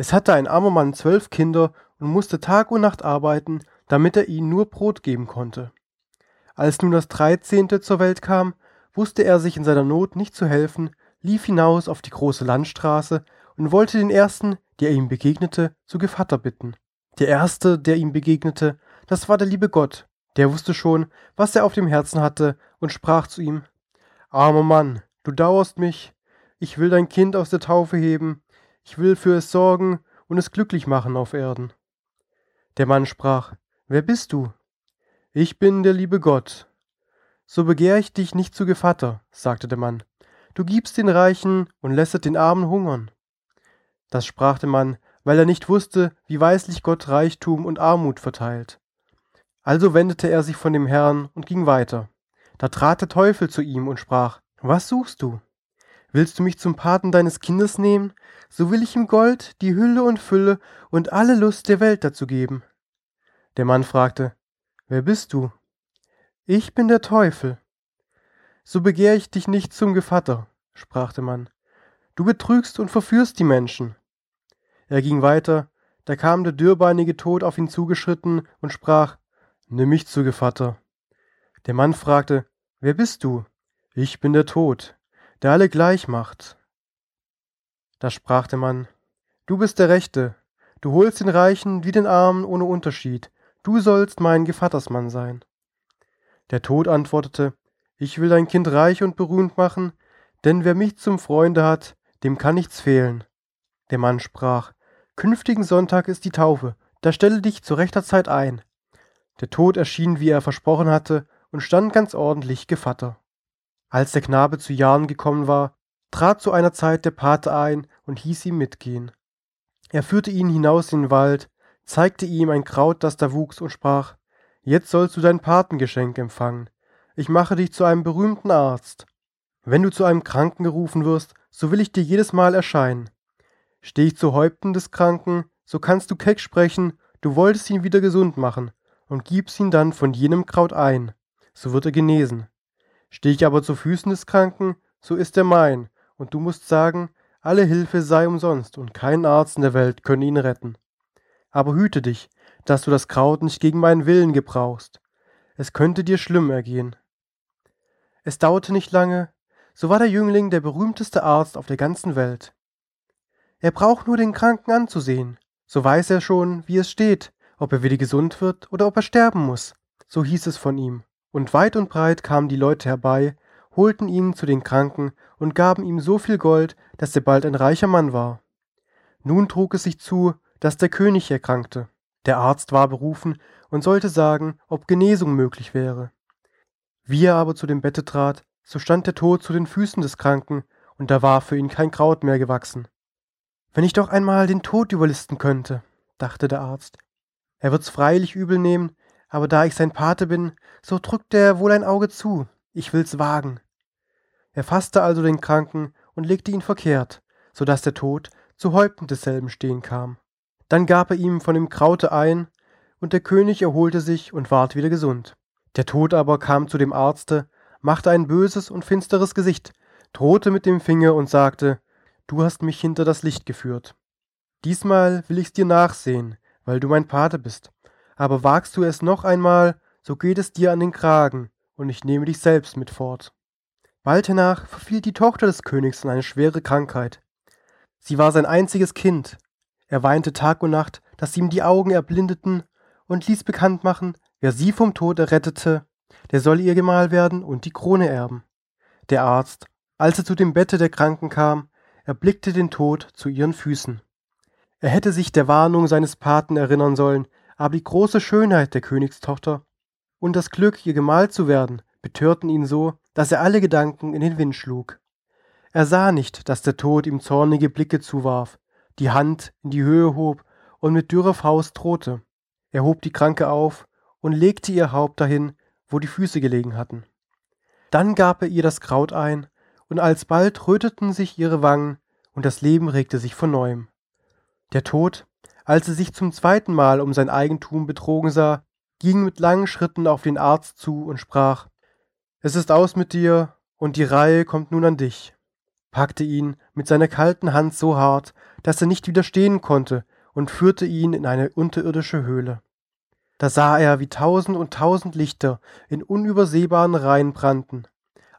Es hatte ein armer Mann zwölf Kinder und musste Tag und Nacht arbeiten, damit er ihnen nur Brot geben konnte. Als nun das Dreizehnte zur Welt kam, wusste er sich in seiner Not nicht zu helfen, lief hinaus auf die große Landstraße und wollte den ersten, der ihm begegnete, zu Gevatter bitten. Der erste, der ihm begegnete, das war der liebe Gott, der wusste schon, was er auf dem Herzen hatte, und sprach zu ihm Armer Mann, du dauerst mich, ich will dein Kind aus der Taufe heben, ich will für es sorgen und es glücklich machen auf Erden. Der Mann sprach Wer bist du? Ich bin der liebe Gott. So begehr ich dich nicht zu Gevatter, sagte der Mann. Du gibst den Reichen und lässet den Armen hungern. Das sprach der Mann, weil er nicht wusste, wie weislich Gott Reichtum und Armut verteilt. Also wendete er sich von dem Herrn und ging weiter. Da trat der Teufel zu ihm und sprach, Was suchst du? Willst du mich zum Paten deines Kindes nehmen? So will ich ihm Gold, die Hülle und Fülle und alle Lust der Welt dazu geben. Der Mann fragte, Wer bist du? Ich bin der Teufel. So begehr ich dich nicht zum Gevatter, sprach der Mann. Du betrügst und verführst die Menschen. Er ging weiter, da kam der dürrbeinige Tod auf ihn zugeschritten und sprach, Nimm mich zu Gevatter. Der Mann fragte, Wer bist du? Ich bin der Tod, der alle gleich macht. Da sprach der Mann, Du bist der Rechte, du holst den Reichen wie den Armen ohne Unterschied, du sollst mein Gevattersmann sein. Der Tod antwortete, Ich will dein Kind reich und berühmt machen, denn wer mich zum Freunde hat, dem kann nichts fehlen. Der Mann sprach, Künftigen Sonntag ist die Taufe, da stelle dich zu rechter Zeit ein. Der Tod erschien, wie er versprochen hatte, und stand ganz ordentlich Gevatter. Als der Knabe zu Jahren gekommen war, trat zu einer Zeit der Pate ein und hieß ihm mitgehen. Er führte ihn hinaus in den Wald, zeigte ihm ein Kraut, das da wuchs, und sprach Jetzt sollst du dein Patengeschenk empfangen. Ich mache dich zu einem berühmten Arzt. Wenn du zu einem Kranken gerufen wirst, so will ich dir jedes Mal erscheinen. Steh ich zu Häupten des Kranken, so kannst du keck sprechen, du wolltest ihn wieder gesund machen, und gibst ihn dann von jenem Kraut ein, so wird er genesen. Steh ich aber zu Füßen des Kranken, so ist er mein, und du musst sagen, alle Hilfe sei umsonst, und kein Arzt in der Welt könne ihn retten. Aber hüte dich, dass du das Kraut nicht gegen meinen Willen gebrauchst. Es könnte dir schlimm ergehen. Es dauerte nicht lange, so war der Jüngling der berühmteste Arzt auf der ganzen Welt. Er braucht nur den Kranken anzusehen, so weiß er schon, wie es steht, ob er wieder gesund wird oder ob er sterben muss. So hieß es von ihm. Und weit und breit kamen die Leute herbei, holten ihn zu den Kranken und gaben ihm so viel Gold, dass er bald ein reicher Mann war. Nun trug es sich zu, dass der König erkrankte. Der Arzt war berufen und sollte sagen, ob Genesung möglich wäre. Wie er aber zu dem Bette trat, so stand der Tod zu den Füßen des Kranken, und da war für ihn kein Kraut mehr gewachsen. Wenn ich doch einmal den Tod überlisten könnte, dachte der Arzt. Er wird's freilich übel nehmen, aber da ich sein Pate bin, so drückt er wohl ein Auge zu. Ich will's wagen. Er fasste also den Kranken und legte ihn verkehrt, so dass der Tod zu Häupten desselben stehen kam. Dann gab er ihm von dem Kraute ein, und der König erholte sich und ward wieder gesund. Der Tod aber kam zu dem Arzte, machte ein böses und finsteres Gesicht, drohte mit dem Finger und sagte, Du hast mich hinter das Licht geführt. Diesmal will ich's dir nachsehen, weil du mein Pate bist. Aber wagst du es noch einmal, so geht es dir an den Kragen, und ich nehme dich selbst mit fort. Bald hernach verfiel die Tochter des Königs in eine schwere Krankheit. Sie war sein einziges Kind. Er weinte Tag und Nacht, dass ihm die Augen erblindeten, und ließ bekannt machen, wer sie vom Tod errettete, der soll ihr Gemahl werden und die Krone erben. Der Arzt, als er zu dem Bette der Kranken kam, erblickte den Tod zu ihren Füßen. Er hätte sich der Warnung seines Paten erinnern sollen, aber die große Schönheit der Königstochter und das Glück, ihr Gemahl zu werden, betörten ihn so, dass er alle Gedanken in den Wind schlug. Er sah nicht, dass der Tod ihm zornige Blicke zuwarf, die Hand in die Höhe hob und mit dürrer Faust drohte. Er hob die Kranke auf und legte ihr Haupt dahin, wo die Füße gelegen hatten. Dann gab er ihr das Kraut ein und alsbald röteten sich ihre Wangen, und das Leben regte sich von neuem. Der Tod, als er sich zum zweiten Mal um sein Eigentum betrogen sah, ging mit langen Schritten auf den Arzt zu und sprach Es ist aus mit dir, und die Reihe kommt nun an dich, packte ihn mit seiner kalten Hand so hart, dass er nicht widerstehen konnte und führte ihn in eine unterirdische Höhle. Da sah er, wie tausend und tausend Lichter in unübersehbaren Reihen brannten,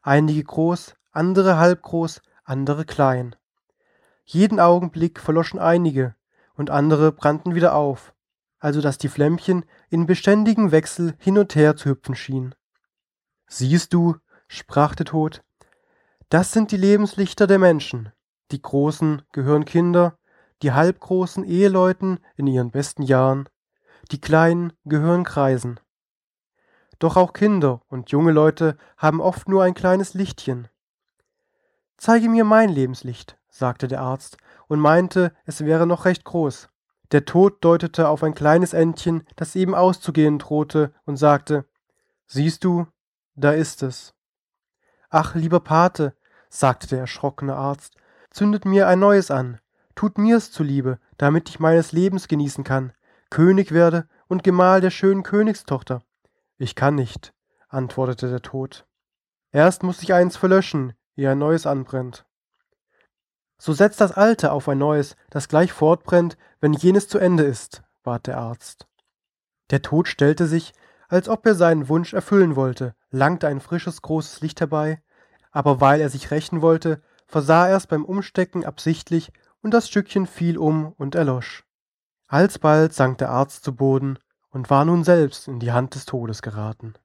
einige groß, andere halbgroß, andere klein. Jeden Augenblick verloschen einige, und andere brannten wieder auf, also dass die Flämmchen in beständigem Wechsel hin und her zu hüpfen schienen. Siehst du, sprach der Tod, das sind die Lebenslichter der Menschen. Die Großen gehören Kinder, die Halbgroßen Eheleuten in ihren besten Jahren, die Kleinen gehören Kreisen. Doch auch Kinder und junge Leute haben oft nur ein kleines Lichtchen. Zeige mir mein Lebenslicht, sagte der Arzt und meinte, es wäre noch recht groß. Der Tod deutete auf ein kleines Entchen, das eben auszugehen drohte, und sagte Siehst du, da ist es. Ach, lieber Pate, sagte der erschrockene Arzt, zündet mir ein neues an, tut mir's zuliebe, damit ich meines Lebens genießen kann, König werde und Gemahl der schönen Königstochter. Ich kann nicht, antwortete der Tod. Erst muss ich eins verlöschen, ehe ein neues anbrennt. So setzt das Alte auf ein neues, das gleich fortbrennt, wenn jenes zu Ende ist, bat der Arzt. Der Tod stellte sich, als ob er seinen Wunsch erfüllen wollte, langte ein frisches, großes Licht herbei, aber weil er sich rächen wollte, versah er es beim Umstecken absichtlich und das Stückchen fiel um und erlosch. Alsbald sank der Arzt zu Boden und war nun selbst in die Hand des Todes geraten.